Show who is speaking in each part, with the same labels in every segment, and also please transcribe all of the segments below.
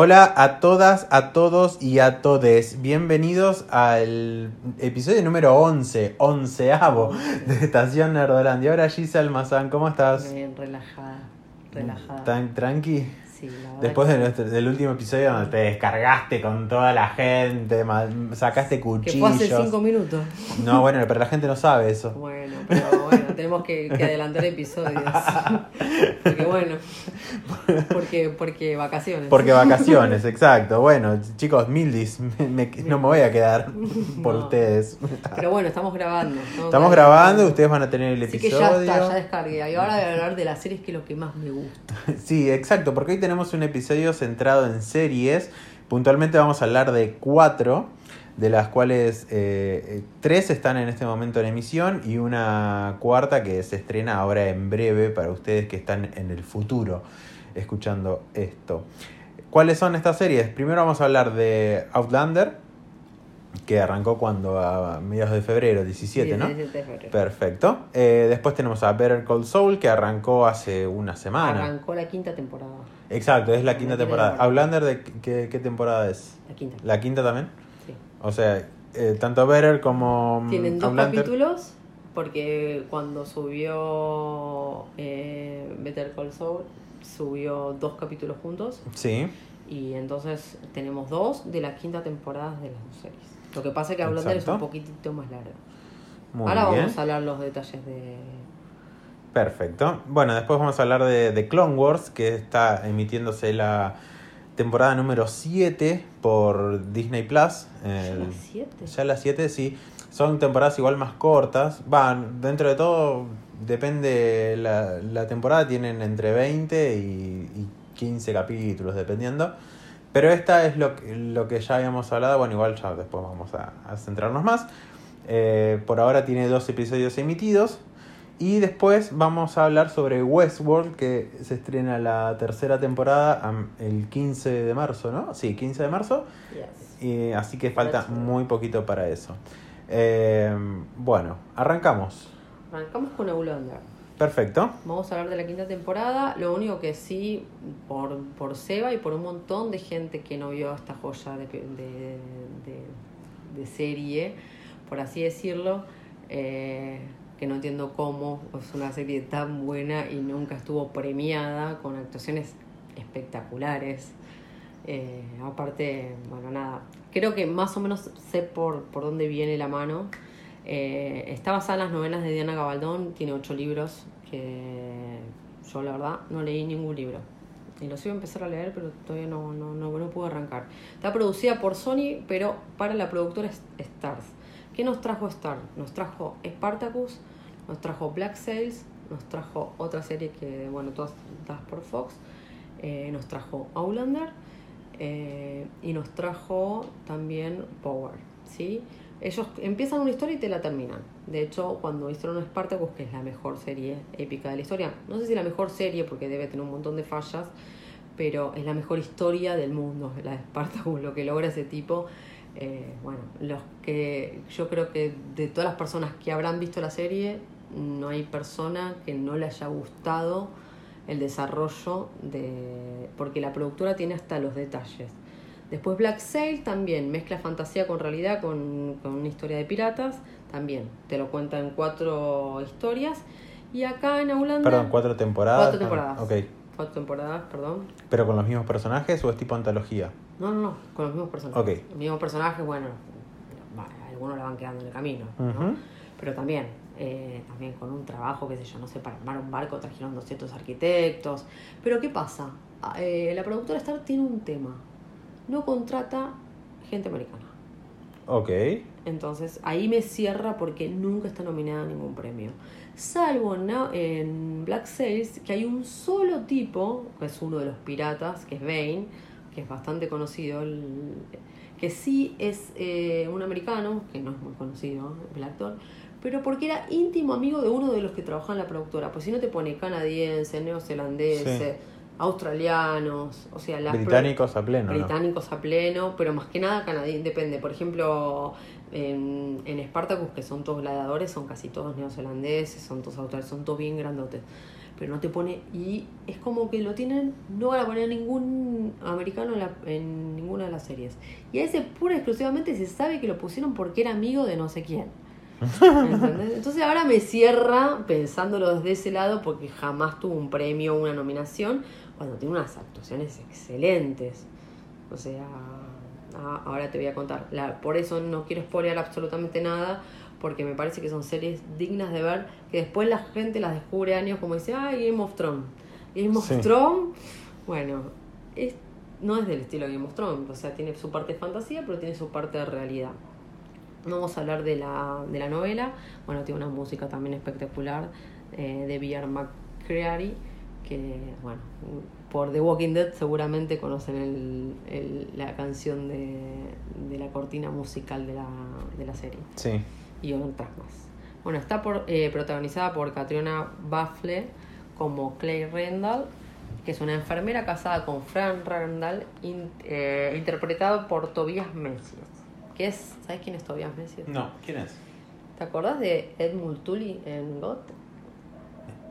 Speaker 1: Hola a todas, a todos y a todes. Bienvenidos al episodio número 11, onceavo de Estación Nerdolandia. Ahora Gisa Almazán, ¿cómo estás?
Speaker 2: Bien, relajada, relajada.
Speaker 1: ¿Tan tranqui?
Speaker 2: Sí, la verdad
Speaker 1: Después
Speaker 2: que-
Speaker 1: de nuestro- del último episodio donde te descargaste con toda la gente, sacaste
Speaker 2: Que
Speaker 1: cuchillos.
Speaker 2: fue hace cinco minutos.
Speaker 1: No, bueno, pero la gente no sabe eso.
Speaker 2: Bueno, pero bueno, tenemos que, que adelantar episodios. Porque bueno, porque, porque vacaciones.
Speaker 1: Porque vacaciones, exacto. Bueno, chicos, Mildis, me- me- no me voy a quedar por
Speaker 2: No.
Speaker 1: ustedes.
Speaker 2: Pero bueno, estamos grabando.
Speaker 1: Estamos grabando, ustedes van a tener el
Speaker 2: Así que
Speaker 1: episodio.
Speaker 2: ya está, ya descargué. Y ahora voy a hablar de las series que es lo que más me gusta.
Speaker 1: Sí, exacto, porque hoy tenemos un episodio centrado en series. Puntualmente vamos a hablar de cuatro, de las cuales eh, tres están en este momento en emisión y una cuarta que se estrena ahora en breve para ustedes que están en el futuro escuchando esto. ¿Cuáles son estas series? Primero vamos a hablar de Outlander, que arrancó cuando a mediados de febrero, 17, ¿no?
Speaker 2: 17 de febrero.
Speaker 1: Perfecto. Eh, después tenemos a Better Call Saul, que arrancó hace una semana.
Speaker 2: Arrancó la quinta temporada.
Speaker 1: Exacto, es la quinta
Speaker 2: La quinta
Speaker 1: temporada.
Speaker 2: temporada.
Speaker 1: Outlander, ¿de qué, qué temporada es?
Speaker 2: La quinta.
Speaker 1: ¿La quinta también? O sea, eh, tanto Better como mm,
Speaker 2: Tienen dos
Speaker 1: Outlander.
Speaker 2: capítulos porque cuando subió eh, Better Call Saul subió dos capítulos juntos
Speaker 1: Sí,
Speaker 2: y entonces tenemos dos de las quinta temporadas de las dos series. Lo que pasa es que Outlander es un poquitito más largo.
Speaker 1: muy
Speaker 2: Ahora
Speaker 1: bien.
Speaker 2: vamos a hablar los detalles de...
Speaker 1: Perfecto. Bueno, después vamos a hablar de, de Clone Wars, que está emitiéndose la temporada número 7 por Disney Plus. El-
Speaker 2: ¿Las siete?
Speaker 1: Ya las 7, sí. Son temporadas igual más cortas. Van, dentro de todo, depende la, la temporada, tienen entre 20 y, y 15 capítulos, dependiendo. Pero esta es lo, que- lo que ya habíamos hablado. Bueno, igual ya después vamos a, a centrarnos más. Eh, por ahora tiene dos episodios emitidos. Y después vamos a hablar sobre Westworld, que se estrena la tercera temporada el 15 de marzo, ¿no? Sí, 15 de marzo.
Speaker 2: Yes.
Speaker 1: Y así que falta muy poquito para eso. Eh, bueno, arrancamos.
Speaker 2: Arrancamos con Outlander.
Speaker 1: Perfecto.
Speaker 2: Vamos a hablar de la quinta temporada. Lo único que sí, por, por Seba y por un montón de gente que no vio esta joya de, de, de- de serie, por así decirlo, eh, que no entiendo cómo es una serie tan buena y nunca estuvo premiada con actuaciones espectaculares. Eh, aparte, bueno, nada, creo que más o menos sé por, por dónde viene la mano. Eh, está basada en las novelas de Diana Gabaldón, tiene ocho libros que yo la verdad no leí ningún libro. Y los iba a empezar a leer, pero todavía no, no, no, no pude arrancar. Está producida por Sony, pero para la productora Stars. ¿Qué nos trajo Star? Nos trajo Spartacus, nos trajo Black Sails, nos trajo otra serie que, bueno, todas dadas por Fox, eh, nos trajo Outlander eh, y nos trajo también Power, ¿sí? Ellos empiezan una historia y te la terminan. De hecho, cuando hicieron Spartacus, que es la mejor serie épica de la historia, no sé si la mejor serie porque debe tener un montón de fallas, pero es la mejor historia del mundo, la de Spartacus, lo que logra ese tipo. Eh, bueno, los que yo creo que de todas las personas que habrán visto la serie, no hay persona que no le haya gustado el desarrollo de. porque la productora tiene hasta los detalles. Después Black Sail también mezcla fantasía con realidad, con, con una historia de piratas, también te lo cuenta en cuatro historias. Y acá en Aulanda.
Speaker 1: Perdón, cuatro temporadas.
Speaker 2: Cuatro temporadas.
Speaker 1: Ah, ok.
Speaker 2: Cuatro temporadas, perdón.
Speaker 1: ¿Pero con los mismos personajes o es tipo antología?
Speaker 2: No, no, no, con los mismos personajes.
Speaker 1: Ok.
Speaker 2: Los mismos personajes, bueno, algunos la van quedando en el camino. Pero también, eh, también con un trabajo, qué sé yo, no sé, para armar un barco trajeron 200 arquitectos. Pero ¿qué pasa? Ah, eh, la productora Star tiene un tema. No contrata gente americana.
Speaker 1: Ok.
Speaker 2: Entonces ahí me cierra porque nunca está nominada a ningún premio. Salvo en, en Black Sails, que hay un solo tipo, que es uno de los piratas, que es Bane, que es bastante conocido, el- que sí es eh, un americano, que no es muy conocido el actor, pero porque era íntimo amigo de uno de los que trabaja en la productora. Pues si no te pone canadiense, neozelandés,
Speaker 1: Sí.
Speaker 2: australianos, o sea, las
Speaker 1: Británicos a pleno, ¿no?
Speaker 2: británicos a pleno, pero más que nada canadienses, depende. Por ejemplo, en, en Spartacus, que son todos gladiadores, son casi todos neozelandeses, son todos australianos, son todos bien grandotes. pero no te pone. Y es como que lo tienen, no van a poner ningún americano en, la- en ninguna de las series. Y a ese pura exclusivamente se sabe que lo pusieron porque era amigo de no sé quién. ¿Entendés? Entonces ahora me cierra pensándolo desde ese lado porque jamás tuvo un premio o una nominación cuando tiene unas actuaciones excelentes. O sea, a- ahora te voy a contar. La, por eso no quiero spoilear absolutamente nada porque me parece que son series dignas de ver que después la gente las descubre años como dice, ay, Game of Thrones. Game of
Speaker 1: Sí.
Speaker 2: Thrones, bueno, es, no es del estilo de Game of Thrones, o sea, tiene su parte de fantasía, pero tiene su parte de realidad. No vamos a hablar de la, de la novela. Bueno, tiene una música también espectacular eh, de B.R. McCreary, que, bueno, por The Walking Dead seguramente conocen el, el- la canción de, de la cortina musical de la, de la serie
Speaker 1: Sí.
Speaker 2: y otras más. Bueno, está por, eh, protagonizada por Catriona Baffle como Clay Randall, que es una enfermera casada con Fran Randall, in- eh, interpretado por Tobias Menzies. Que es, ¿Sabes quién es Tobias Menzies?
Speaker 1: No, ¿quién es?
Speaker 2: ¿Te acordás de Ed Multuli en GOT?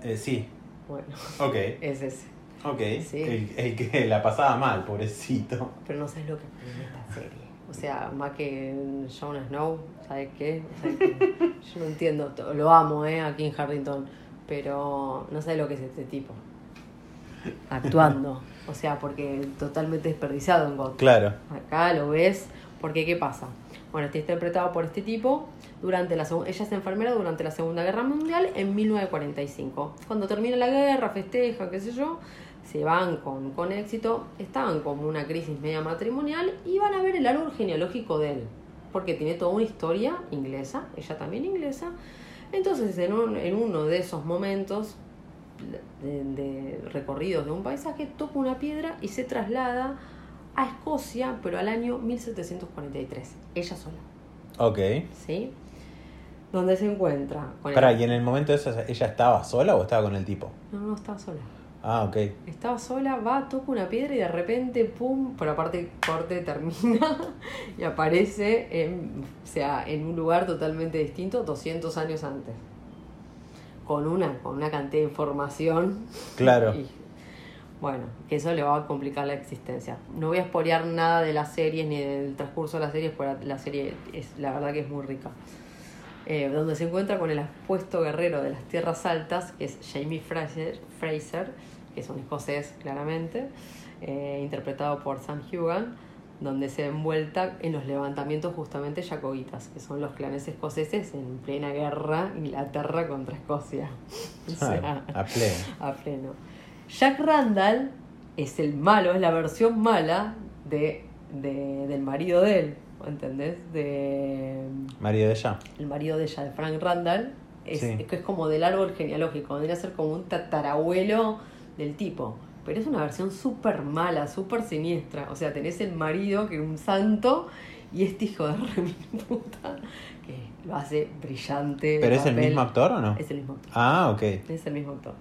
Speaker 1: Eh, sí.
Speaker 2: Bueno,
Speaker 1: Ok.
Speaker 2: es ese.
Speaker 1: Ok.
Speaker 2: Sí.
Speaker 1: El, el que la pasaba mal, pobrecito.
Speaker 2: Pero no sabes lo que tiene esta serie. O sea, más que Jon Snow, ¿sabes qué? Sea, que yo no entiendo, lo amo, ¿eh? Aquí en Harrington, pero no sabes lo que es este tipo. Actuando. O sea, porque totalmente desperdiciado en God.
Speaker 1: Claro.
Speaker 2: Acá lo ves, porque ¿qué pasa? Bueno, está interpretado por este tipo. Durante la ella es enfermera durante la Segunda Guerra Mundial en 1945. Cuando termina la guerra, festeja, qué sé yo, se van con, con éxito, estaban como una crisis media matrimonial y van a ver el árbol genealógico de él. Porque tiene toda una historia inglesa, ella también inglesa. Entonces, en, un- en uno de esos momentos de, de recorridos de un paisaje, toca una piedra y se traslada a Escocia, pero al año 1743, ella sola,
Speaker 1: Ok.
Speaker 2: ¿sí? Donde se encuentra con
Speaker 1: Pará,
Speaker 2: el-
Speaker 1: ¿y en el momento ese ella estaba sola o estaba con el tipo?
Speaker 2: No, no, estaba sola.
Speaker 1: Ah, ok.
Speaker 2: Estaba sola, va, toca una piedra y de repente, pum, por aparte corte termina y aparece en, o sea, en un lugar totalmente distinto 200 años antes. Con una, con una cantidad de información
Speaker 1: Claro.
Speaker 2: Y, bueno, que eso le va a complicar la existencia. No voy a spoilear nada de las series ni del transcurso de las series, porque la serie es la verdad que es muy rica. Eh, donde se encuentra con el apuesto guerrero de las tierras altas, que es Jamie Fraser, Fraser que es un escocés claramente, eh, interpretado por Sam Hugan, donde se envuelta en los levantamientos justamente jacobitas, que son los clanes escoceses en plena guerra Inglaterra contra Escocia. O sea,
Speaker 1: Ah, a pleno.
Speaker 2: a pleno. Jack Randall es el malo, es la versión mala de, de- del marido de él, ¿entendés? De,
Speaker 1: Marido de ella.
Speaker 2: el marido de ella, de Frank Randall, es,
Speaker 1: Sí.
Speaker 2: es que es como del árbol genealógico, vendría a ser como un tatarabuelo del tipo. Pero es una versión súper mala, súper siniestra. O sea, tenés el marido que es un santo y este hijo de remil puta que lo hace brillante.
Speaker 1: ¿Pero es el mismo actor o no?
Speaker 2: Es el mismo actor.
Speaker 1: Ah, ok.
Speaker 2: Es el mismo actor.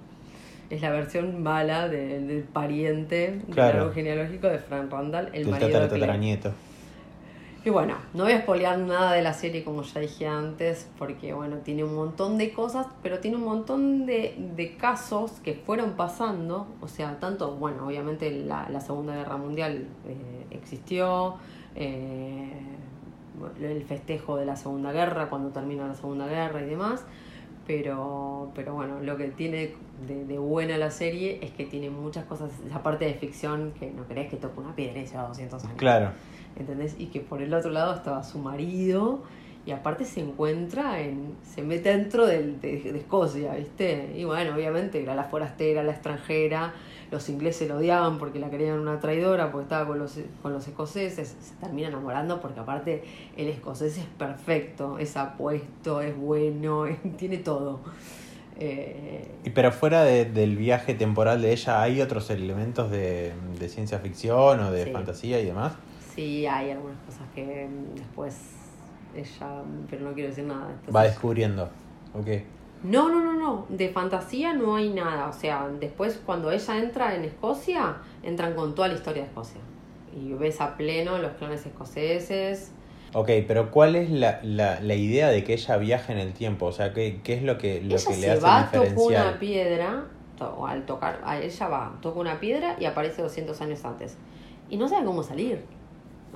Speaker 2: Es la versión mala de- del pariente
Speaker 1: Claro.
Speaker 2: del árbol genealógico de Frank Randall, el
Speaker 1: Del
Speaker 2: marido de
Speaker 1: tatara
Speaker 2: Claire.
Speaker 1: tataranieto.
Speaker 2: Y bueno, no voy a spoilear nada de la serie como ya dije antes, porque bueno, tiene un montón de cosas, pero tiene un montón de, de casos que fueron pasando, o sea, tanto, bueno, obviamente la, la Segunda Guerra Mundial eh, existió, eh, el festejo de la Segunda Guerra, cuando termina la Segunda Guerra y demás, pero, pero bueno, lo que tiene de, de buena la serie es que tiene muchas cosas, esa parte de ficción que no crees que toca una piedra y se va 200 años.
Speaker 1: Claro.
Speaker 2: ¿entendés? Y que por el otro lado estaba su marido y aparte se encuentra en, se mete dentro del, de, de Escocia, ¿viste? Y bueno, obviamente era la forastera, la extranjera, los ingleses lo odiaban porque la querían una traidora, porque estaba con los, con los escoceses, se termina enamorando porque aparte el escocés es perfecto, es apuesto, es bueno, tiene todo. Eh,
Speaker 1: Y pero fuera de- del viaje temporal de ella, ¿hay otros elementos de, de ciencia ficción o de
Speaker 2: Sí.
Speaker 1: fantasía y demás?
Speaker 2: sí, hay algunas cosas que mm, después ella, pero no quiero decir nada.
Speaker 1: Va descubriendo. Ok.
Speaker 2: No, no, no, no. De fantasía no hay nada. O sea, después cuando ella entra en Escocia, entran con toda la historia de Escocia. Y ves a pleno los clanes escoceses.
Speaker 1: Ok, pero ¿cuál es la, la, la idea de que ella viaje en el tiempo? O sea, ¿qué, qué es lo que, lo
Speaker 2: ella
Speaker 1: que le hace
Speaker 2: va, toca una piedra to- al tocar, a ella va, toca una piedra y aparece 200 años antes. Y no sabe cómo salir.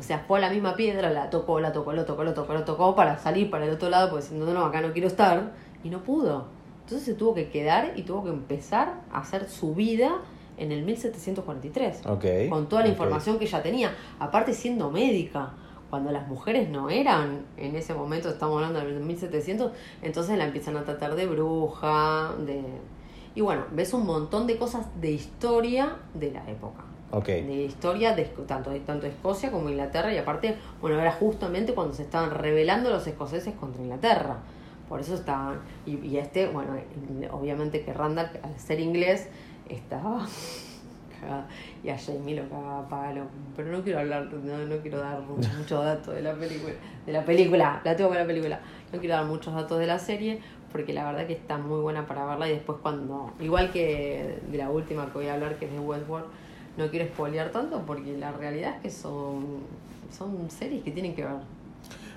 Speaker 2: O sea, fue a la misma piedra, la tocó, la tocó, lo tocó, lo tocó, lo tocó para salir para el otro lado, porque diciendo, no, no, acá no quiero estar. Y no pudo. Entonces se tuvo que quedar y tuvo que empezar a hacer su vida en el 1743
Speaker 1: Ok.
Speaker 2: con toda la información que ella tenía, aparte siendo médica, cuando las mujeres no eran, en ese momento estamos hablando del 1700, entonces la empiezan a tratar de bruja, de... Y bueno, ves un montón de cosas de historia de la época.
Speaker 1: Ok.
Speaker 2: De historia de, tanto, de tanto Escocia como Inglaterra y aparte, bueno, era justamente cuando se estaban rebelando los escoceses contra Inglaterra. Por eso estaban, y, y este, bueno, obviamente que Randall, al ser inglés, estaba y a Jamie lo cagaba palo. Pero no quiero hablar, no, no quiero dar muchos datos de la película. De la película, la tengo con la película. No quiero dar muchos datos de la serie porque la verdad que está muy buena para verla y después cuando, igual que de la última que voy a hablar que es de Westworld, no quiero spoilear tanto porque la realidad es que son, son series que tienen que ver.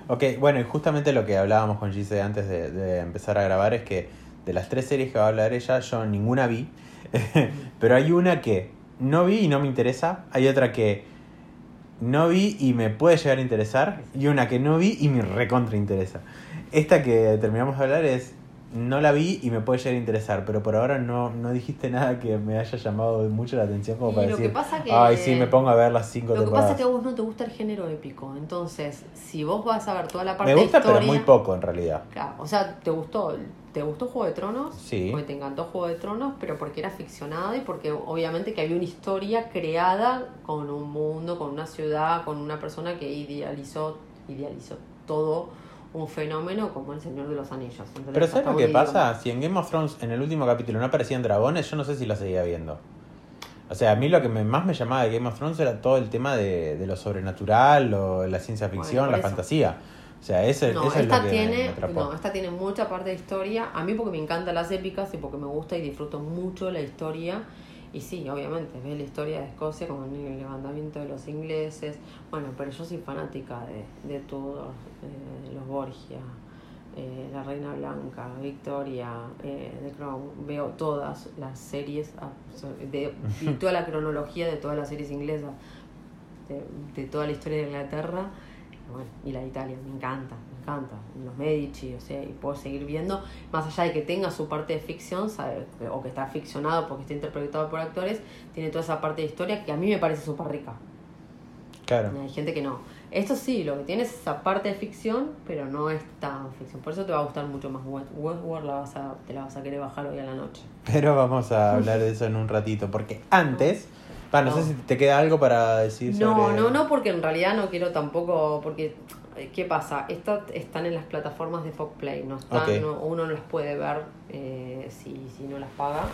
Speaker 1: Ok, bueno, y justamente lo que hablábamos con Gise antes de, empezar a grabar es que de las tres series que va a hablar ella, yo ninguna vi. Pero hay una que no vi y no me interesa. Hay otra que no vi y me puede llegar a interesar. Y una que no vi y me recontra interesa. Esta que terminamos de hablar es. No la vi y me puede llegar a interesar, pero por ahora no, no dijiste nada que me haya llamado mucho la atención como
Speaker 2: Y
Speaker 1: para
Speaker 2: lo que
Speaker 1: decir,
Speaker 2: pasa que-
Speaker 1: ay, sí, me pongo a ver las cinco
Speaker 2: Lo que
Speaker 1: temporadas.
Speaker 2: pasa es que a vos no te gusta el género épico, entonces si vos vas a ver toda la parte
Speaker 1: Me gusta,
Speaker 2: de historia,
Speaker 1: pero muy poco en realidad.
Speaker 2: Claro, o sea, te gustó, te gustó Juego de Tronos,
Speaker 1: Sí.
Speaker 2: porque te encantó Juego de Tronos, pero porque era ficcionada y porque obviamente que había una historia creada con un mundo, con una ciudad, con una persona que idealizó, idealizó todo un fenómeno como el Señor de los Anillos. ¿entendés?
Speaker 1: Pero ¿sabes lo que pasa? Si en Game of Thrones en el último capítulo no aparecían dragones, yo no sé si la seguía viendo. O sea, a mí lo que me- más me llamaba de Game of Thrones era todo el tema de, de lo sobrenatural, o la ciencia ficción, la fantasía. O sea, eso,
Speaker 2: No,
Speaker 1: eso es
Speaker 2: esta
Speaker 1: lo que
Speaker 2: tiene,
Speaker 1: me atrapó.
Speaker 2: no, esta tiene mucha parte de historia. A mí porque me encantan las épicas y porque me gusta y disfruto mucho la historia. Y sí, obviamente, ves la historia de Escocia con el levantamiento de los ingleses. Bueno, pero yo soy fanática de, de Tudor, eh, los Borgia, eh, la Reina Blanca, Victoria, eh, The Crown. Veo todas las series, de, toda la cronología de todas las series inglesas, de, de toda la historia de Inglaterra. Bueno, y la de Italia, me encanta, encanta. Los Medici, o sea, y puedo seguir viendo, más allá de que tenga su parte de ficción, sabe, o que está ficcionado porque está interpretado por actores, tiene toda esa parte de historia que a mí me parece súper rica.
Speaker 1: Claro.
Speaker 2: Hay gente que no. Esto sí, lo que tiene es esa parte de ficción, pero no es tan ficción. Por eso te va a gustar mucho más West- Westworld, la vas a, te la vas a querer bajar hoy a la noche.
Speaker 1: Pero vamos a hablar de eso en un ratito, porque antes... No,
Speaker 2: No.
Speaker 1: sé si te queda algo para decir
Speaker 2: No,
Speaker 1: sobre...
Speaker 2: no, no, porque en realidad no quiero tampoco, porque ¿qué pasa? Estas están en las plataformas de Fox Play, no están, no- uno no las puede ver eh, si, si no las paga.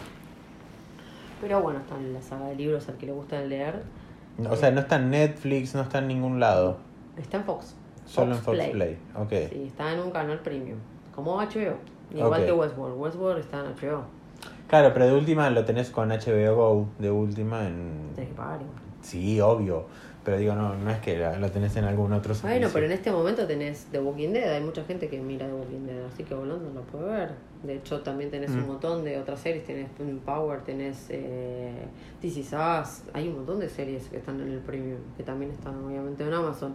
Speaker 2: Pero bueno, están en la saga de libros al que le gusta leer.
Speaker 1: O sea, no está en Netflix, no está en ningún lado.
Speaker 2: Está en Fox.
Speaker 1: Solo en Fox Play. Ok.
Speaker 2: Sí, está en un canal premium, como HBO. Igual
Speaker 1: Ok.
Speaker 2: que Westworld. Westworld está en HBO.
Speaker 1: Claro, pero de última lo tenés con HBO Go, de última en...
Speaker 2: Tenés que pagar igual.
Speaker 1: Sí, obvio. Pero digo, no, no es que la- lo tenés en algún otro
Speaker 2: Bueno,
Speaker 1: servicio.
Speaker 2: pero en este momento tenés The Walking Dead, hay mucha gente que mira The Walking Dead, así que volando lo puede ver. De hecho, también tenés un
Speaker 1: Mm.
Speaker 2: montón de otras series, tenés Power, tenés eh, This Is Us, hay un montón de series que están en el premium, que también están obviamente en Amazon,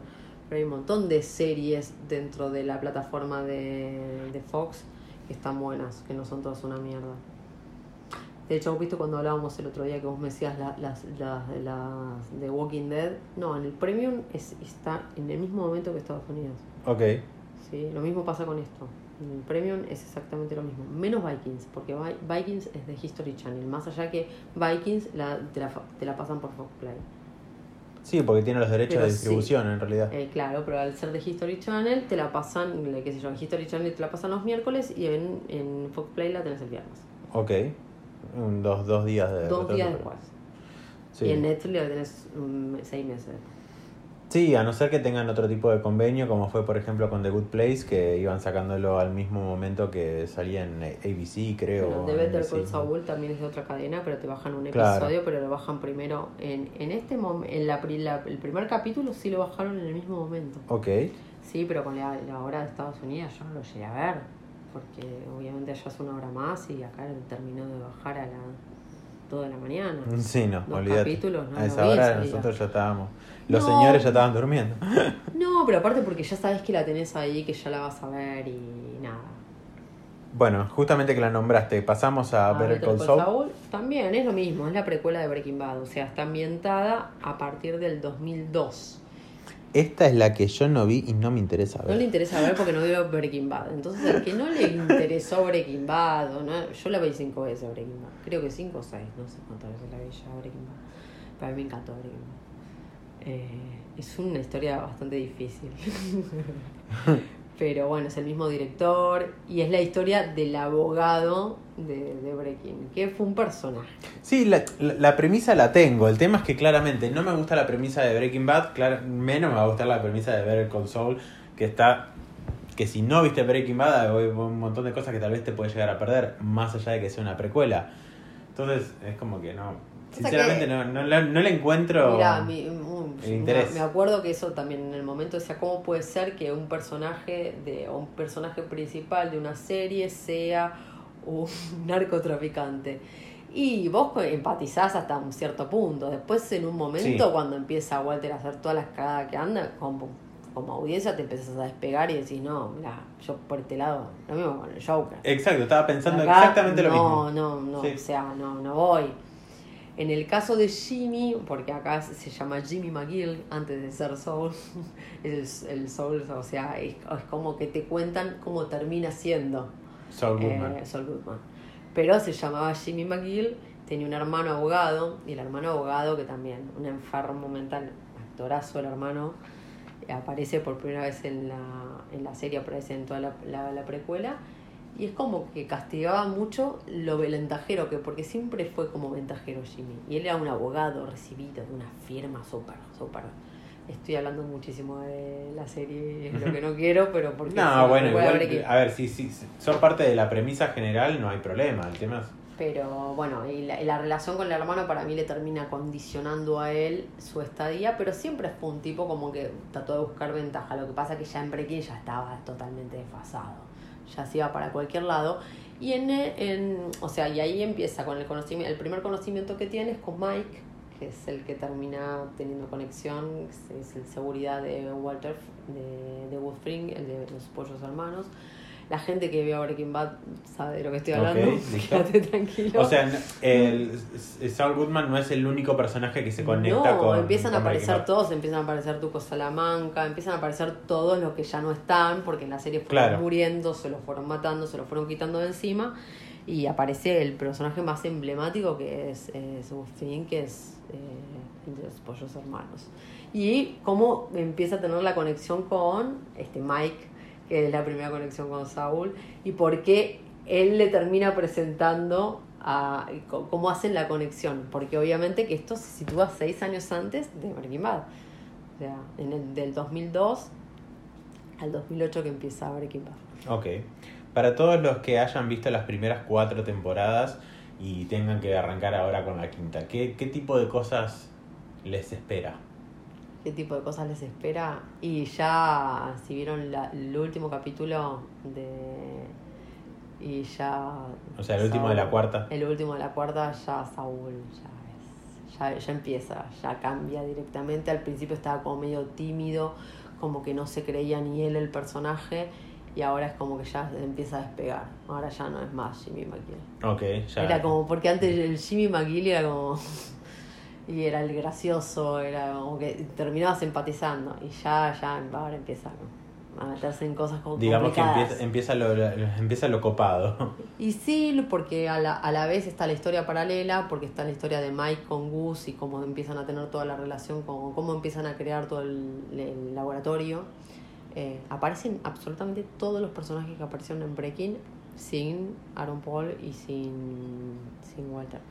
Speaker 2: pero hay un montón de series dentro de la plataforma de, de Fox que están buenas, que no son todas una mierda. De hecho, viste cuando hablábamos el otro día que vos me decías la- las, las, de las de Walking Dead. No, en el Premium es, está en el mismo momento que Estados Unidos.
Speaker 1: Ok.
Speaker 2: ¿sí? Lo mismo pasa con esto. En el Premium es exactamente lo mismo. Menos Vikings, porque Vi- Vikings es de History Channel. Más allá que Vikings la, te, la, te la pasan por Fox Play.
Speaker 1: Sí, porque tiene los derechos
Speaker 2: Pero
Speaker 1: de
Speaker 2: sí.
Speaker 1: distribución en realidad.
Speaker 2: Eh, claro, pero al ser de History Channel te la pasan, qué sé yo, en History Channel te la pasan los miércoles y en, en Fox Play la tenés el viernes.
Speaker 1: Ok. Un, dos, dos días de
Speaker 2: Dos días después.
Speaker 1: Sí.
Speaker 2: Y en Netflix la tenés mm, seis meses.
Speaker 1: Sí, a no ser que tengan otro tipo de convenio, como fue por ejemplo con The Good Place, que iban sacándolo al mismo momento que salía en ABC, creo. En
Speaker 2: Better. Call Saul también es de otra cadena, pero te bajan un
Speaker 1: Claro.
Speaker 2: episodio, pero lo bajan primero. En, en este en la- el primer capítulo sí lo bajaron en el mismo momento.
Speaker 1: Ok.
Speaker 2: Sí, pero con la, la hora de Estados Unidos yo no lo llegué a ver, porque obviamente allá es una hora más y acá terminó de bajar a la 2 de la mañana.
Speaker 1: Sí, no,
Speaker 2: Dos
Speaker 1: olvídate.
Speaker 2: capítulos, no
Speaker 1: A esa hora nosotros ya estábamos. Los
Speaker 2: No.
Speaker 1: señores ya estaban durmiendo.
Speaker 2: No, pero aparte porque ya sabes que la tenés ahí, que ya la vas a ver y nada.
Speaker 1: Bueno, justamente que la nombraste, pasamos a, ver el
Speaker 2: Better
Speaker 1: Call Saul.
Speaker 2: Saul también es lo mismo, es la precuela de Breaking Bad, o sea, está ambientada a partir del 2002.
Speaker 1: Esta es la que yo no vi y no me interesa
Speaker 2: No le
Speaker 1: ver.
Speaker 2: interesa ver porque no vio Breaking Bad. Entonces, al que no le interesó Breaking Bad, o no, yo la vi cinco veces Breaking Bad. Creo que cinco o seis, no sé cuántas veces la vi ya Breaking Bad. Pero a mí me encantó Breaking Bad. Eh, es una historia bastante difícil. Pero bueno, es el mismo director y es la historia del abogado de, de Breaking, que fue un personaje.
Speaker 1: Sí, la, la- la premisa la tengo. El tema es que claramente no me gusta la premisa de Breaking Bad, clar- menos me va a gustar la premisa de ver el Call Saul, que está que si no viste Breaking Bad hay un montón de cosas que tal vez te puede llegar a perder, más allá de que sea una precuela. Entonces es como que no,
Speaker 2: sea
Speaker 1: sinceramente
Speaker 2: que-
Speaker 1: no, no, no le encuentro
Speaker 2: Mira, mi- un-
Speaker 1: el interés.
Speaker 2: me, me acuerdo que eso también en el momento decía, ¿cómo puede ser que un personaje de o un personaje principal de una serie sea un narcotraficante? Y vos empatizás hasta un cierto punto. Después, en un momento,
Speaker 1: Sí.
Speaker 2: cuando empieza Walter a hacer todas las cagadas que anda, como, como audiencia te empezás a despegar y decís, no, mira, yo por este lado, lo mismo con el Joker.
Speaker 1: Exacto, estaba pensando
Speaker 2: Acá,
Speaker 1: exactamente lo
Speaker 2: no,
Speaker 1: mismo.
Speaker 2: No, no,
Speaker 1: Sí.
Speaker 2: o sea, no, no voy. En el caso de Jimmy, porque acá se llama Jimmy McGill antes de ser Soul, el, el Soul, o sea, es, es como que te cuentan cómo termina siendo
Speaker 1: Saul Goodman.
Speaker 2: eh, Saul Goodman. Pero se llamaba Jimmy McGill, tenía un hermano abogado, y el hermano abogado que también, un enfermo mental, actorazo el hermano, aparece por primera vez en la, en la serie, aparece en toda la, la, la precuela, y es como que castigaba mucho lo ventajero que, porque siempre fue como ventajero Jimmy, y él era un abogado recibido de una firma súper, súper... Estoy hablando muchísimo de la serie, es lo que no quiero, pero porque...
Speaker 1: No, bueno, igual,
Speaker 2: equi-
Speaker 1: a ver, si, si son parte de la premisa general, no hay problema. El tema es
Speaker 2: Pero bueno, y la, y la relación con el hermano para mí le termina condicionando a él su estadía, pero siempre fue un tipo como que trató de buscar ventaja. Lo que pasa que ya en Breaking ya estaba totalmente desfasado. Ya se iba para cualquier lado. Y en, en o sea, y ahí empieza con el conocimiento, el primer conocimiento que tiene es con Mike, que es el que termina teniendo conexión, es, el seguridad de Walter, de, de Woodfring, el de los pollos hermanos. La gente que vio Breaking Bad sabe de lo que estoy hablando.
Speaker 1: listo.
Speaker 2: Quédate tranquilo.
Speaker 1: O sea, el, Saul Goodman no es el único personaje que se conecta
Speaker 2: no,
Speaker 1: con.
Speaker 2: empiezan a
Speaker 1: con
Speaker 2: aparecer todos, empiezan a aparecer Tuco Salamanca, empiezan a aparecer todos los que ya no están, porque en la serie fueron
Speaker 1: Claro.
Speaker 2: muriendo, se los fueron matando, se los fueron quitando de encima, y aparece el personaje más emblemático que es, es Agustín, que es eh, de los pollos hermanos. Y cómo empieza a tener la conexión con este Mike, que es la primera conexión con Saúl, y por qué él le termina presentando a cómo hacen la conexión, porque obviamente que esto se sitúa seis años antes de Breaking Bad, o sea, en el, del 2002 al 2008 que empieza Breaking Bad.
Speaker 1: Ok. Para todos los que hayan visto las primeras cuatro temporadas y tengan que arrancar ahora con la quinta, ¿qué, qué tipo de cosas les espera?
Speaker 2: ¿Qué tipo de cosas les espera? Y ya, si vieron la- el último capítulo de... Y ya...
Speaker 1: O sea, el último de la cuarta.
Speaker 2: El último de la cuarta ya Saúl ya es, ya, ya empieza, ya cambia directamente. Al principio estaba como medio tímido, como que no se creía ni él el personaje, y ahora es como que ya empieza a despegar. Ahora ya no es más Jimmy McGill.
Speaker 1: Ok, ya.
Speaker 2: Era como, porque antes el Jimmy McGill era como. Y era el gracioso, era como que terminabas empatizando. Y ya, ya, ahora empieza a meterse en cosas como
Speaker 1: Digamos que empieza, empieza, lo, lo- empieza lo copado.
Speaker 2: Y sí, porque a la, a la vez está la historia paralela, porque está la historia de Mike con Gus y cómo empiezan a tener toda la relación, con cómo empiezan a crear todo el, el laboratorio. Eh, aparecen absolutamente todos los personajes que aparecieron en Breaking sin Aaron Paul y sin, sin Walter.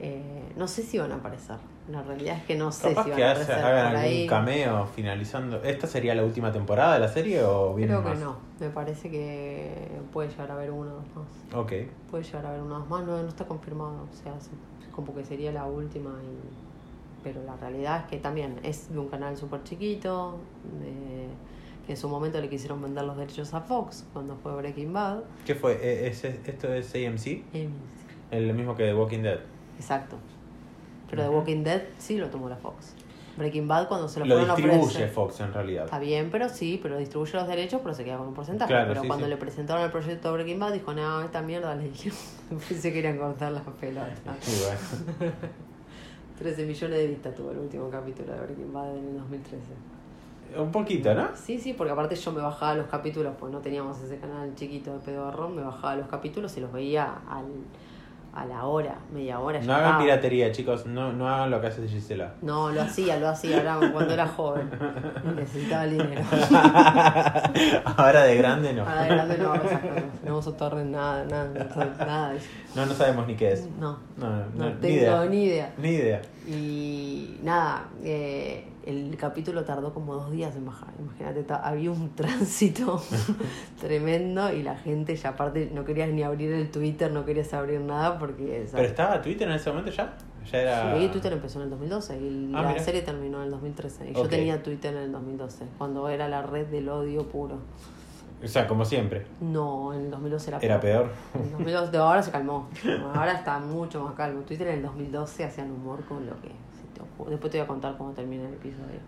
Speaker 2: Eh, no sé si van a aparecer. La realidad es que no sé
Speaker 1: Capaz
Speaker 2: si van a aparecer
Speaker 1: hagan algún
Speaker 2: ahí.
Speaker 1: cameo finalizando. ¿Esta sería la última temporada de la serie o viene
Speaker 2: Creo que no. Me parece que puede llegar a haber uno o dos más.
Speaker 1: Ok.
Speaker 2: Puede llegar a haber unos más, no, no está confirmado. O sea, se- como que sería la última. y- pero la realidad es que también es de un canal súper chiquito, de- que en su momento le quisieron vender los derechos a Fox cuando fue Breaking Bad.
Speaker 1: ¿Qué fue? ¿E- es- ¿Esto es AMC?
Speaker 2: Eh,
Speaker 1: El mismo que The Walking Dead.
Speaker 2: Exacto. Pero The
Speaker 1: Ujú.
Speaker 2: Walking Dead sí lo tomó la Fox. Breaking Bad cuando se lo,
Speaker 1: Lo
Speaker 2: fueron a
Speaker 1: distribuye
Speaker 2: ofrecer.
Speaker 1: Fox en realidad.
Speaker 2: Está bien, pero sí, pero distribuye los derechos, pero se queda con un porcentaje.
Speaker 1: Claro,
Speaker 2: pero
Speaker 1: sí,
Speaker 2: cuando
Speaker 1: sí.
Speaker 2: le presentaron el proyecto Breaking Bad, dijo, no, esta mierda le dijeron. se querían cortar las pelotas.
Speaker 1: Sí, bueno.
Speaker 2: 13 millones de vistas tuvo el último capítulo de Breaking Bad en el 2013.
Speaker 1: Un poquito, ¿no?
Speaker 2: Sí, sí, porque aparte yo me bajaba los capítulos, pues no teníamos ese canal chiquito de pedorrón, me bajaba los capítulos y los veía al, a la hora, media hora. ya
Speaker 1: No hagan piratería, chicos. No, no hagan lo que hace Gisela.
Speaker 2: No, lo hacía, lo hacía, era cuando era joven. Necesitaba el dinero.
Speaker 1: Ahora de grande no.
Speaker 2: Ahora de grande no. No uso torres, nada, nada, nada, nada de eso.
Speaker 1: No, no sabemos ni qué es.
Speaker 2: No,
Speaker 1: No, no,
Speaker 2: no
Speaker 1: ni
Speaker 2: tengo
Speaker 1: idea.
Speaker 2: ni idea.
Speaker 1: Ni idea.
Speaker 2: Y nada, eh, el capítulo tardó como dos días en bajar. Imagínate, había un tránsito tremendo y la gente ya aparte no querías ni abrir el Twitter, no querías abrir nada porque...
Speaker 1: ¿Pero estaba Twitter en ese momento ya? Ya era.
Speaker 2: Sí, Twitter empezó en el 2012 y
Speaker 1: Ah,
Speaker 2: la serie terminó en el 2013. Y yo tenía Twitter en el 2012, cuando era la red del odio puro.
Speaker 1: O sea, como siempre.
Speaker 2: No, en el 2012 era
Speaker 1: Era peor.
Speaker 2: En el 2012, de ahora se calmó. Ahora está mucho más calmo. Twitter en el 2012 hacían humor con lo que. Después te voy a contar cómo termina el episodio.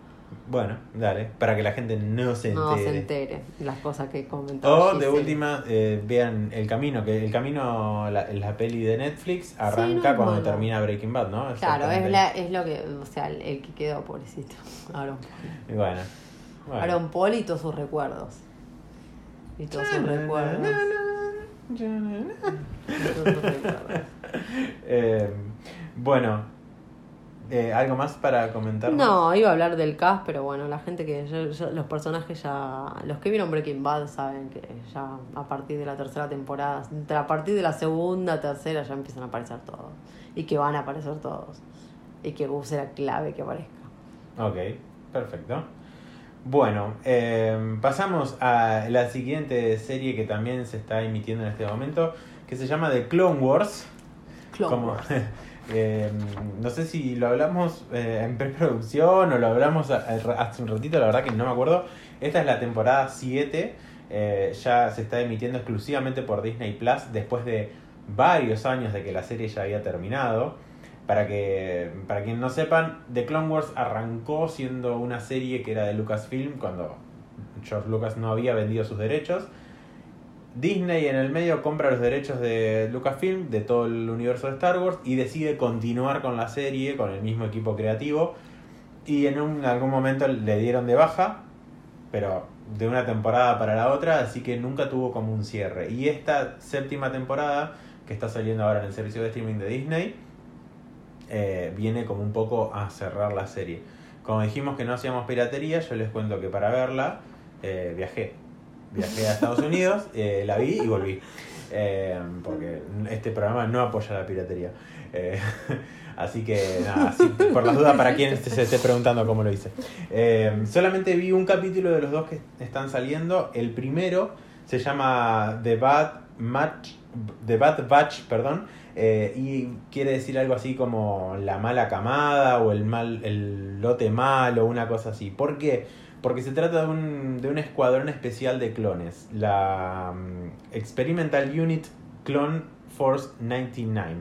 Speaker 1: Bueno, dale. Para que la gente no se entere.
Speaker 2: No se entere las cosas que comentaba.
Speaker 1: O de última, eh, vean El Camino, que El Camino, la, la peli de Netflix, arranca
Speaker 2: no
Speaker 1: cuando termina Breaking Bad, ¿no?
Speaker 2: Claro, es, la, es lo que, o sea, el, el que quedó, pobrecito. Aaron Paul.
Speaker 1: Bueno. bueno.
Speaker 2: Aaron Paul y todos sus recuerdos. Y todos sus recuerdos. Y todos sus recuerdos.
Speaker 1: Eh, bueno, eh, ¿algo más para comentar?
Speaker 2: No, iba a hablar del cast, pero bueno, la gente que yo- yo- los personajes ya, los que vieron Breaking Bad saben que ya a partir de la tercera temporada, entre- a partir de la segunda, tercera ya empiezan a aparecer todos y que van a aparecer todos y que Gus era clave que aparezca.
Speaker 1: Ok, perfecto. Bueno, eh, pasamos a la siguiente serie que también se está emitiendo en este momento, que se llama The Clone Wars.
Speaker 2: Clone
Speaker 1: Como-
Speaker 2: Wars.
Speaker 1: eh, no sé si lo hablamos eh, en preproducción o lo hablamos hace un ratito, la verdad que no me acuerdo. Esta es la temporada 7, eh, ya se está emitiendo exclusivamente por Disney Plus después de varios años de que la serie ya había terminado. Para que para quien no sepan, The Clone Wars arrancó siendo una serie que era de Lucasfilm cuando George Lucas no había vendido sus derechos. Disney en el medio compra los derechos de Lucasfilm, de todo el universo de Star Wars, y decide continuar con la serie con el mismo equipo creativo. Y en un- algún momento le dieron de baja, pero de una temporada para la otra, así que nunca tuvo como un cierre. Y esta séptima temporada, que está saliendo ahora en el servicio de streaming de Disney, eh, viene como un poco a cerrar la serie. Como dijimos que no hacíamos piratería, yo les cuento que para verla eh, viajé. Viajé a Estados Unidos, eh, la vi y volví. Eh, porque este programa no apoya la piratería. Eh, así que nada, por las dudas para quien se esté preguntando cómo lo hice. Solamente vi un capítulo de los dos que están saliendo. El primero se llama The Bad Match, The Bad Batch, perdón. y quiere decir algo así como la mala camada o el mal el lote malo, una cosa así. ¿Por qué? Porque se trata de un, de un escuadrón especial de clones, la mm, Experimental Unit Clone Force 99.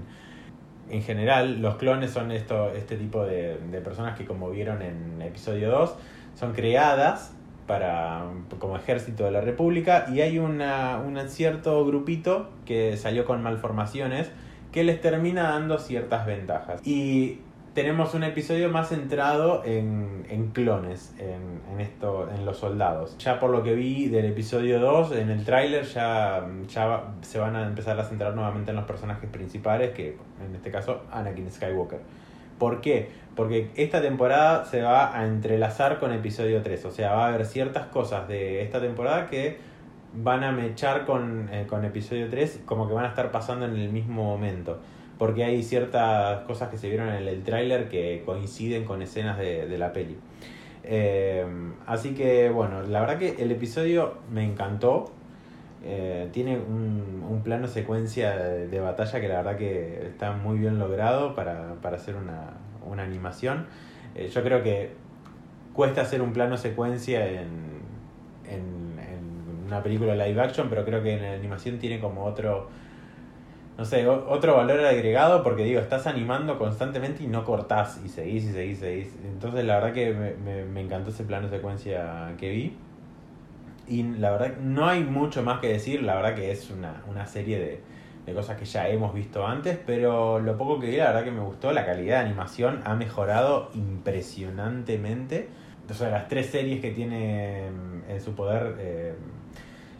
Speaker 1: En general, los clones son esto, este tipo de, de personas que, como vieron en episodio 2, son creadas para, como ejército de la República y hay una, un cierto grupito que salió con malformaciones que les termina dando ciertas ventajas. Y tenemos un episodio más centrado en, en clones, en, en, esto, en los soldados. Ya por lo que vi del episodio 2, en el tráiler ya, ya se van a empezar a centrar nuevamente en los personajes principales, que en este caso Anakin Skywalker. ¿Por qué? Porque esta temporada se va a entrelazar con episodio 3, o sea, va a haber ciertas cosas de esta temporada que van a mechar con, eh, con episodio 3, como que van a estar pasando en el mismo momento. Porque hay ciertas cosas que se vieron en el tráiler que coinciden con escenas de, la peli. Eh, así que bueno, la verdad que el episodio me encantó. Eh, tiene un, un plano secuencia de, de batalla que la verdad que está muy bien logrado para, para hacer una, una animación. Eh, yo creo que cuesta hacer un plano secuencia en, en, en una película live action, pero creo que en la animación tiene como otro, no sé, otro valor agregado porque digo, estás animando constantemente y no cortás y seguís y seguís y seguís. Entonces la verdad que me, me- encantó ese plano secuencia que vi. Y la verdad no hay mucho más que decir, la verdad que es una, una serie de, de cosas que ya hemos visto antes, pero lo poco que vi la verdad que me gustó, la calidad de animación ha mejorado impresionantemente. O sea, las tres series que tiene mm, en su poder eh,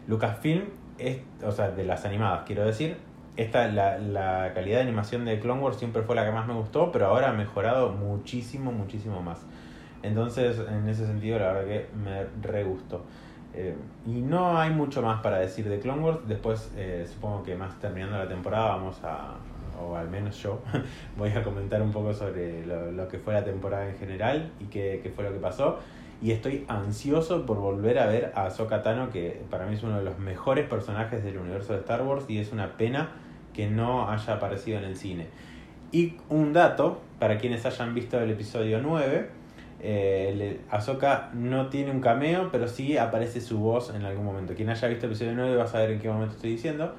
Speaker 1: Lucasfilm, es, o sea, de las animadas, quiero decir, esta, la, la calidad de animación de Clone Wars siempre fue la que más me gustó, pero ahora ha mejorado muchísimo, muchísimo más. Entonces, en ese sentido, la verdad que me re gustó. Eh, y no hay mucho más para decir de Clone Wars. Después, eh, supongo que más terminando la temporada, vamos a, o al menos yo, voy a comentar un poco sobre lo, lo que fue la temporada en general y qué, qué fue lo que pasó. Y estoy ansioso por volver a ver a Ahsoka Tano, que para mí es uno de los mejores personajes del universo de Star Wars y es una pena que no haya aparecido en el cine. Y un dato, para quienes hayan visto el episodio 9, eh, Ahsoka no tiene un cameo, pero sí aparece su voz en algún momento. Quien haya visto el episodio 9 va a saber en qué momento estoy diciendo.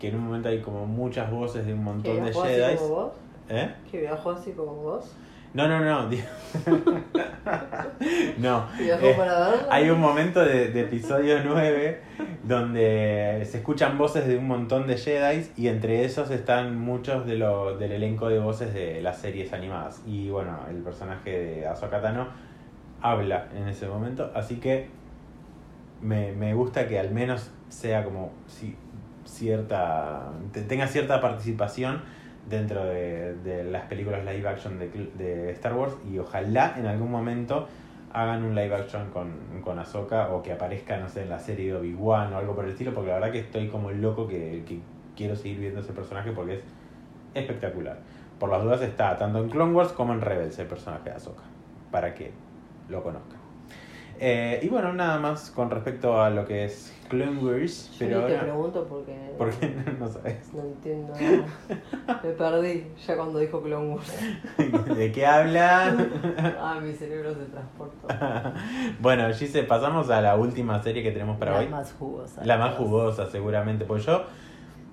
Speaker 1: Que en un momento hay como muchas voces de un
Speaker 2: ¿Que
Speaker 1: montón de
Speaker 2: viajó así
Speaker 1: Jedi.
Speaker 2: como vos?
Speaker 1: ¿Eh?
Speaker 2: ¿Que viajó así como vos?
Speaker 1: No, no, no. no.
Speaker 2: ¿Que viajó
Speaker 1: eh, hay un momento de, de episodio 9 donde se escuchan voces de un montón de Jedi y entre esos están muchos de lo, del elenco de voces de las series animadas. Y bueno, el personaje de Ahsoka Tano habla en ese momento, así que me, me gusta que al menos sea como si, cierta te- tenga cierta participación dentro de, de las películas live action de, de Star Wars y ojalá en algún momento hagan un live action con, con Ahsoka o que aparezca, no sé, en la serie de Obi-Wan o algo por el estilo, porque la verdad que estoy como loco que, que quiero seguir viendo ese personaje porque es espectacular. Por las dudas está tanto en Clone Wars como en Rebels el personaje de Ahsoka, para que lo conozcan. Eh, y bueno, nada más con respecto a lo que es Clone Wars,
Speaker 2: Yo
Speaker 1: pero
Speaker 2: ni te
Speaker 1: ahora...
Speaker 2: pregunto porque
Speaker 1: ¿Por qué no sabes?
Speaker 2: no entiendo nada. Me perdí ya cuando dijo Clone Wars.
Speaker 1: ¿De qué habla?
Speaker 2: Ah, mi cerebro se transportó.
Speaker 1: bueno, Gise, pasamos a la última serie que tenemos para
Speaker 2: la
Speaker 1: hoy.
Speaker 2: más jugosa.
Speaker 1: La más jugosa, seguramente. Pues yo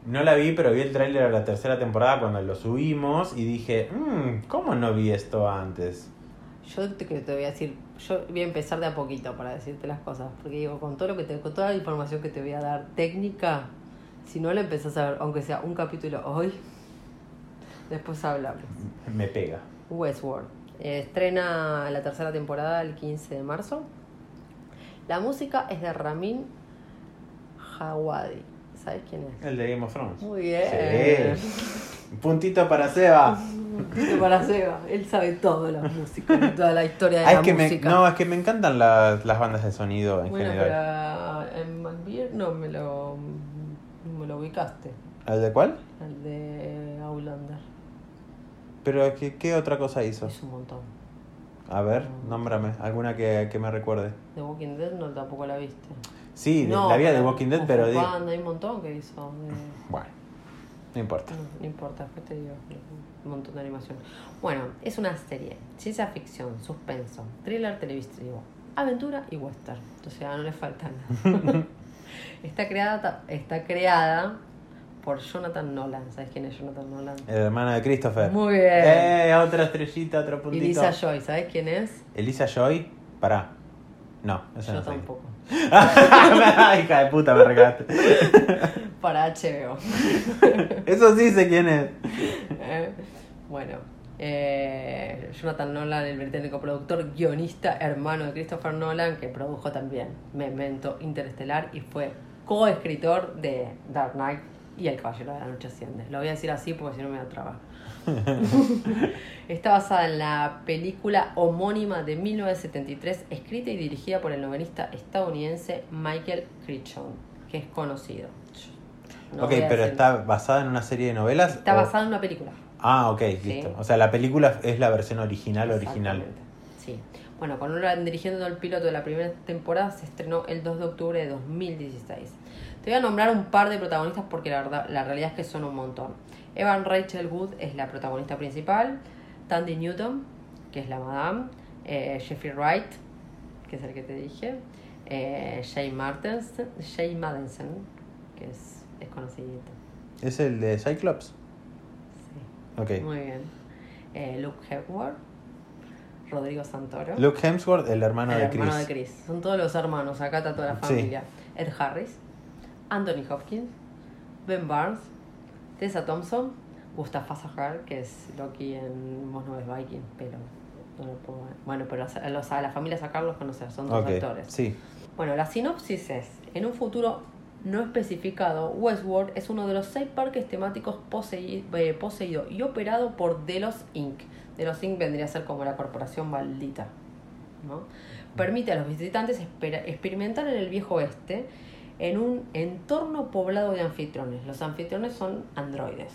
Speaker 1: no la vi, pero vi el tráiler de la tercera temporada cuando lo subimos y dije, "Mm, ¿cómo no vi esto antes?
Speaker 2: Yo te, que te voy a decir, yo voy a empezar de a poquito para decirte las cosas, porque digo, con todo lo que te, con toda la información que te voy a dar técnica, si no la empezás a ver, aunque sea un capítulo hoy, después hablamos.
Speaker 1: Me pega.
Speaker 2: Westworld. Eh, estrena la tercera temporada el 15 de marzo. La música es de Ramin Djawadi. ¿Sabes quién es?
Speaker 1: El de Game of Thrones.
Speaker 2: Muy bien.
Speaker 1: Sí. Puntito para Seba.
Speaker 2: Tito para Seba. Él sabe todo la música, toda la historia de
Speaker 1: Ah,
Speaker 2: la
Speaker 1: es que me,
Speaker 2: música.
Speaker 1: no, es que me encantan las, las bandas de sonido en
Speaker 2: bueno,
Speaker 1: general.
Speaker 2: pero en McBeer no me lo, me lo ubicaste.
Speaker 1: ¿El de cuál?
Speaker 2: El de Aulander.
Speaker 1: Pero ¿qué, qué otra cosa hizo?
Speaker 2: Es un montón.
Speaker 1: A ver, nómbrame. Alguna que, que me recuerde.
Speaker 2: The Walking Dead no tampoco la viste.
Speaker 1: Sí, de-
Speaker 2: No,
Speaker 1: la vida de Walking Dead, pero...
Speaker 2: Panda, hay un montón que hizo. de-
Speaker 1: Bueno, no importa.
Speaker 2: No, no importa, después te digo. Un montón de animación. Bueno, es una serie. Ciencia ficción, suspenso, thriller televisivo, aventura y western. O sea, no le falta nada. está, creada, está creada por Jonathan Nolan. ¿Sabes quién es Jonathan Nolan?
Speaker 1: El hermano de Christopher.
Speaker 2: Muy bien.
Speaker 1: Eh, otra estrellita, otro puntito.
Speaker 2: Lisa Joy, ¿sabes quién es?
Speaker 1: Elisa Joy, pará. No, esa
Speaker 2: Yo
Speaker 1: no
Speaker 2: tampoco.
Speaker 1: Hija de puta, me regalaste.
Speaker 2: Para HBO.
Speaker 1: Eso sí sé quién es.
Speaker 2: Eh, bueno, eh, Jonathan Nolan, el británico productor, guionista, hermano de Christopher Nolan, que produjo también Memento Interestelar y fue coescritor de Dark Knight y El Caballero de la Noche Asciende. Lo voy a decir así porque si no me da trabajo. Está basada en la película homónima de 1973, escrita y dirigida por el novelista estadounidense Michael Crichton, que es conocido. No
Speaker 1: ok, pero está basada en una serie de novelas.
Speaker 2: Está
Speaker 1: o-
Speaker 2: basada en una película.
Speaker 1: Ah, ok, listo. O sea, la película es la versión original, original.
Speaker 2: Sí. Bueno, con Nolan dirigiendo el piloto de la primera temporada se estrenó el 2 de octubre de 2016. Te voy a nombrar un par de protagonistas porque la, verdad, la realidad es que son un montón. Evan Rachel Wood es la protagonista principal, Tandy Newton, que es la madame, eh, Jeffrey Wright, que es el que te dije, eh, Jay Martens, Jay Madison, que es, es conocidito.
Speaker 1: ¿Es el de Cyclops?
Speaker 2: Sí,
Speaker 1: Ok.
Speaker 2: muy bien. Eh, Luke Hemsworth, Rodrigo Santoro.
Speaker 1: Luke Hemsworth, el hermano
Speaker 2: el
Speaker 1: de
Speaker 2: hermano
Speaker 1: Chris.
Speaker 2: de Chris. Son todos los hermanos, acá está toda la
Speaker 1: Sí.
Speaker 2: familia. Ed Harris, Anthony Hopkins, Ben Barnes, Tessa Thompson, Mustafa Sahar, que es Loki en Vos no ves Viking, pero no lo puedo Bueno, pero los- a la familia Sahar los conocer, son dos actores.
Speaker 1: sí.
Speaker 2: Bueno, la sinopsis es, en un futuro no especificado, Westworld es uno de los seis parques temáticos eh, poseído y operado por Delos Inc. Delos Inc. vendría a ser como la corporación maldita. ¿no? Permite a los visitantes experimentar en el viejo oeste en un entorno poblado de anfitriones. Los anfitriones son androides.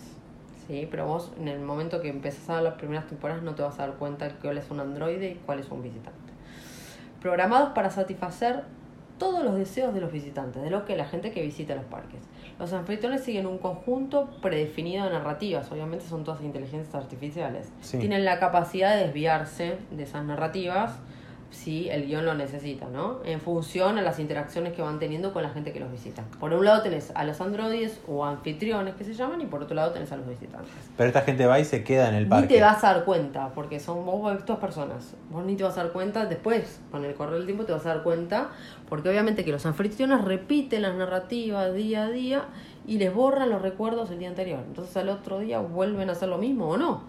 Speaker 2: ¿sí? Pero vos en el momento que empezás a las primeras temporadas no te vas a dar cuenta cuál es un androide y cuál es un visitante programados para satisfacer todos los deseos de los visitantes, de lo que la gente que visita los parques. Los anfitriones siguen un conjunto predefinido de narrativas, obviamente son todas inteligencias artificiales.
Speaker 1: Sí.
Speaker 2: Tienen la capacidad de desviarse de esas narrativas si el guion lo necesita, ¿no? En función a las interacciones que van teniendo con la gente que los visita. Por un lado tenés a los androides o anfitriones que se llaman y por otro lado tenés a los visitantes.
Speaker 1: Pero esta gente va y se queda en el
Speaker 2: Ni
Speaker 1: parque.
Speaker 2: te vas a dar cuenta, porque son vos dos personas. Vos ni te vas a dar cuenta después, con el correr del tiempo te vas a dar cuenta, porque obviamente que los anfitriones repiten las narrativas día a día y les borran los recuerdos del día anterior. Entonces al otro día vuelven a hacer lo mismo o no.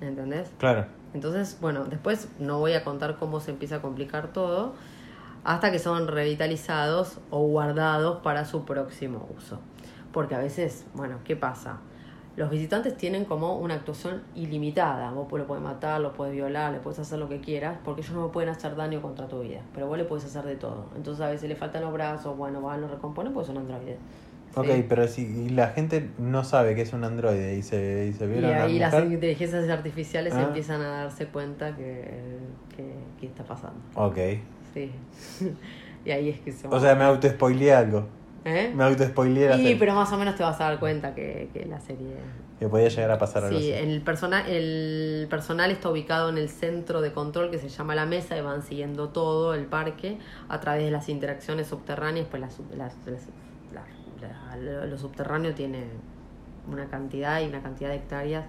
Speaker 2: ¿Entendés?
Speaker 1: Claro.
Speaker 2: Entonces, bueno, después no voy a contar cómo se empieza a complicar todo, hasta que son revitalizados o guardados para su próximo uso. Porque a veces, bueno, ¿qué pasa? Los visitantes tienen como una actuación ilimitada. Vos lo puedes matar, lo puedes violar, le puedes hacer lo que quieras, porque ellos no pueden hacer daño contra tu vida. Pero vos le puedes hacer de todo. Entonces a veces le faltan los brazos, bueno, van, lo recomponen, pues son androides.
Speaker 1: Ok,
Speaker 2: Sí.
Speaker 1: pero si y la gente no sabe que es un androide y se, y se
Speaker 2: Y
Speaker 1: a una
Speaker 2: ahí las
Speaker 1: mujer.
Speaker 2: inteligencias artificiales
Speaker 1: Ah.
Speaker 2: empiezan a darse cuenta que, que, que está pasando.
Speaker 1: Ok.
Speaker 2: Sí. y ahí es que se
Speaker 1: O sea, me auto-spoileé algo.
Speaker 2: ¿Eh?
Speaker 1: Me auto-spoileé la
Speaker 2: Sí,
Speaker 1: serie.
Speaker 2: pero más o menos te vas a dar cuenta que, que la serie...
Speaker 1: Que podía llegar a pasar algo
Speaker 2: Sí,
Speaker 1: así.
Speaker 2: el, persona, el personal está ubicado en el centro de control que se llama la mesa y van siguiendo todo el parque a través de las interacciones subterráneas, pues las, las, las- la- la- lo subterráneo tiene una cantidad y una cantidad de hectáreas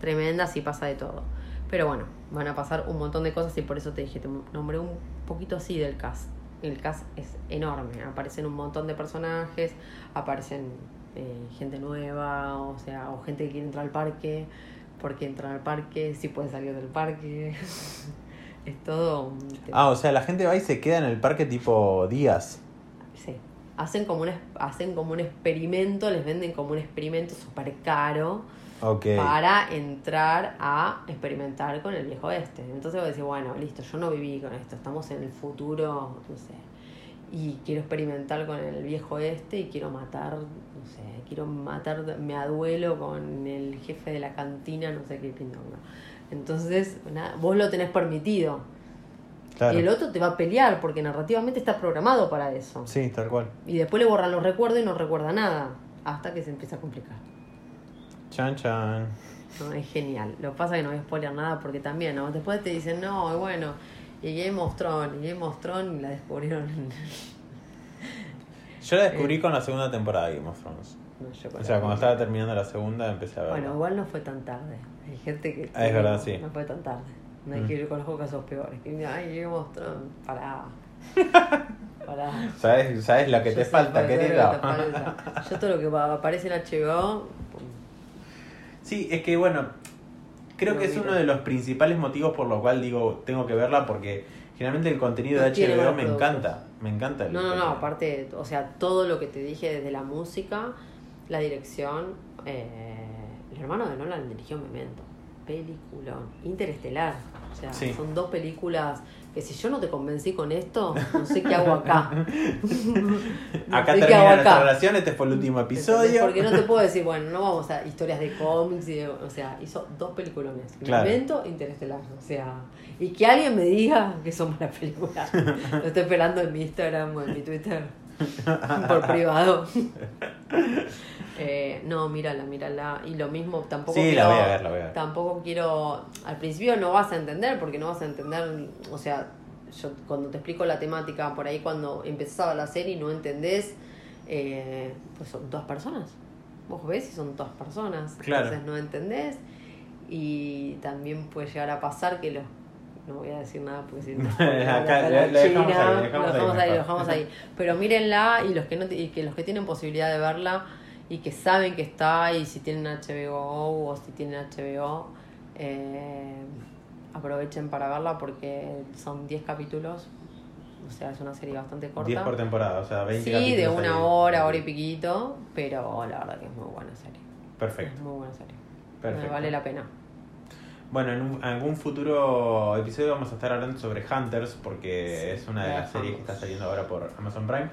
Speaker 2: tremendas y pasa de todo. Pero bueno, van a pasar un montón de cosas y por eso te dije, te nombré un poquito así del cast. El cast es enorme, aparecen un montón de personajes, aparecen eh, gente nueva, o sea, o gente que quiere entrar al parque, porque entrar al parque, si puede salir del parque. es todo un tema.
Speaker 1: Ah, o sea, la gente va y se queda en el parque tipo días.
Speaker 2: Sí. Hacen como, un, hacen como un experimento, les venden como un experimento súper caro para entrar a experimentar con el viejo este. Entonces vos decís, bueno, listo, yo no viví con esto, estamos en el futuro, no sé, y quiero experimentar con el viejo este y quiero matar, no sé, quiero matar, me aduelo con el jefe de la cantina, no sé qué pindonga. Entonces, nada, vos lo tenés permitido.
Speaker 1: Claro.
Speaker 2: Y el otro te va a pelear porque narrativamente está programado para eso.
Speaker 1: Sí, tal cual.
Speaker 2: Y después le borran los recuerdos y no recuerda nada. Hasta que se empieza a complicar.
Speaker 1: Chan, chan.
Speaker 2: No, es genial. Lo que pasa es que no voy a spoiler nada porque también, ¿no? Después te dicen, no, y bueno, y Game of Thrones, y Game of Thrones y la descubrieron.
Speaker 1: Yo la descubrí
Speaker 2: Eh.
Speaker 1: con la segunda temporada de Game of Thrones.
Speaker 2: No, yo
Speaker 1: O sea, cuando estaba terminando la segunda empecé a verla.
Speaker 2: Bueno, igual no fue tan tarde. Hay gente que.
Speaker 1: Ah, es verdad, sí.
Speaker 2: No fue tan tarde. No hay
Speaker 1: Mm.
Speaker 2: que ir con los casos peores. Que ay, of Thrones, pará. pará.
Speaker 1: ¿Sabes, ¿Sabes lo que
Speaker 2: Yo
Speaker 1: te
Speaker 2: sé,
Speaker 1: falta, querido?
Speaker 2: te falta. Yo todo lo que aparece en HBO.
Speaker 1: Sí, es que bueno, creo que es uno de los principales motivos por lo cual digo, tengo que verla porque generalmente el contenido
Speaker 2: No
Speaker 1: de HBO me
Speaker 2: productos.
Speaker 1: encanta, me encanta. el
Speaker 2: No, no, no, aparte, o sea, todo lo que te dije desde la música, la dirección, eh, el hermano de Nolan dirigió Memento, peliculón, interestelar, o sea,
Speaker 1: Sí.
Speaker 2: son dos películas que si yo no te convencí con esto, no sé qué hago acá. No
Speaker 1: Acá
Speaker 2: sé
Speaker 1: termina nuestra relación, este fue el último episodio.
Speaker 2: Porque no te puedo decir, bueno, no vamos a historias de cómics, y de- o sea, hizo dos peliculones,
Speaker 1: Claro.
Speaker 2: Memento e Interestelar, o sea, y que alguien me diga que son buenas películas. Lo estoy esperando en mi Instagram o en mi Twitter por privado. Eh, no, mírala, mírala. Y lo mismo, tampoco
Speaker 1: Sí,
Speaker 2: quiero,
Speaker 1: la voy a ver, la voy a ver.
Speaker 2: Tampoco quiero. Al principio no vas a entender, porque no vas a entender. O sea, yo cuando te explico la temática, por ahí cuando empezaba la serie y no entendés, eh, pues son dos personas. vos ves y son todas personas.
Speaker 1: Claro.
Speaker 2: Entonces no entendés. Y también puede llegar a pasar que los. No voy a decir nada porque si no.
Speaker 1: Acá, lo- lo dejamos ahí, lo
Speaker 2: lo
Speaker 1: dejamos ahí
Speaker 2: dejamos ahí,
Speaker 1: mejor.
Speaker 2: lo dejamos ahí. Pero mírenla y los que no y que los que tienen posibilidad de verla y que saben que está y si tienen HBO o si tienen HBO eh, aprovechen para verla porque son 10 capítulos o sea es una serie bastante corta.
Speaker 1: 10 por temporada, o sea, 20
Speaker 2: sí
Speaker 1: capítulos
Speaker 2: de una hora hora y piquito pero la verdad que es muy buena serie. Es
Speaker 1: Perfecto,
Speaker 2: muy buena serie.
Speaker 1: Perfecto.
Speaker 2: Me vale la pena.
Speaker 1: Bueno, en un- algún futuro episodio vamos a estar hablando sobre Hunters porque
Speaker 2: Sí,
Speaker 1: es una de
Speaker 2: la
Speaker 1: las series que está saliendo ahora por Amazon Prime.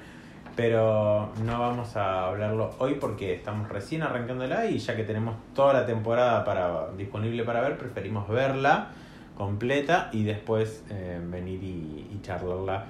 Speaker 1: Pero no vamos a hablarlo hoy porque estamos recién arrancándola y ya que tenemos toda la temporada para, disponible para ver, preferimos verla completa y después eh, venir y, y charlarla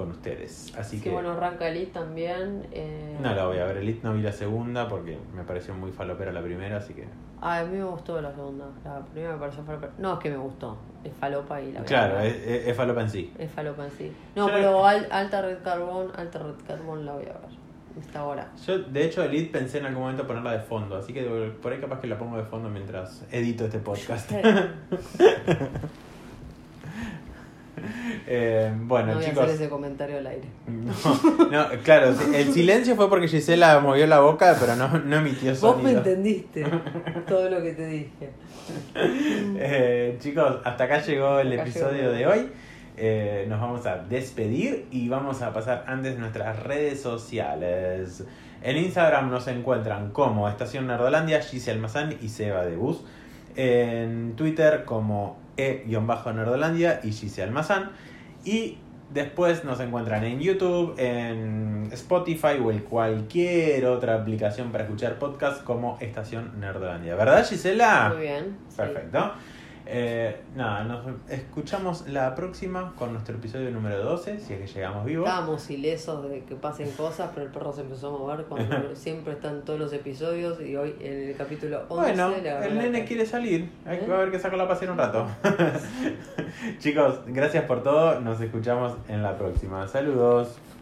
Speaker 1: con ustedes. Así
Speaker 2: Así
Speaker 1: que
Speaker 2: bueno arranca Elite también eh,
Speaker 1: no la voy a ver. Elite no vi la segunda porque me pareció muy falopera la primera, así que...
Speaker 2: ah, a mí me gustó la segunda la primera me pareció falopa no es que me gustó es falopa y la
Speaker 1: Claro, es, es- es falopa en sí.
Speaker 2: Es falopa en sí. No,
Speaker 1: Yo-
Speaker 2: pero al- alta red carbón, alta red carbón la voy a ver. Hasta ahora.
Speaker 1: Yo, de hecho, Elite pensé en algún momento ponerla de fondo, así que por ahí capaz que la pongo de fondo mientras edito este podcast. Eh, bueno,
Speaker 2: no voy a hacer ese comentario al aire.
Speaker 1: No, no, claro, el silencio fue porque Gisela movió la boca, pero no, no emitió
Speaker 2: Vos me
Speaker 1: sonido.
Speaker 2: entendiste todo lo que te dije.
Speaker 1: Eh, chicos, hasta acá llegó el
Speaker 2: Acá
Speaker 1: episodio
Speaker 2: llegó.
Speaker 1: de hoy. Eh, nos vamos a despedir y vamos a pasar antes nuestras redes sociales. En Instagram nos encuentran como Estación Nerdolandia, Gise Almazán y Seba de Bus. En Twitter como E-Nerdolandia y Gise Almazán. Y después nos encuentran en YouTube, en Spotify o en cualquier otra aplicación para escuchar podcast como Estación Nerdolandia. ¿Verdad, Gisela?
Speaker 2: Muy bien. sí.
Speaker 1: Eh, nada, nos escuchamos la próxima con nuestro episodio número 12, si es que llegamos vivos.
Speaker 2: Estábamos ilesos de que pasen cosas, pero el perro se empezó a mover cuando siempre están todos los episodios y hoy en el capítulo 11
Speaker 1: Bueno, el nene quiere salir. Hay que
Speaker 2: ¿Eh?
Speaker 1: ver que saco la pasar un rato. Chicos, gracias por todo. Nos escuchamos en la próxima. Saludos.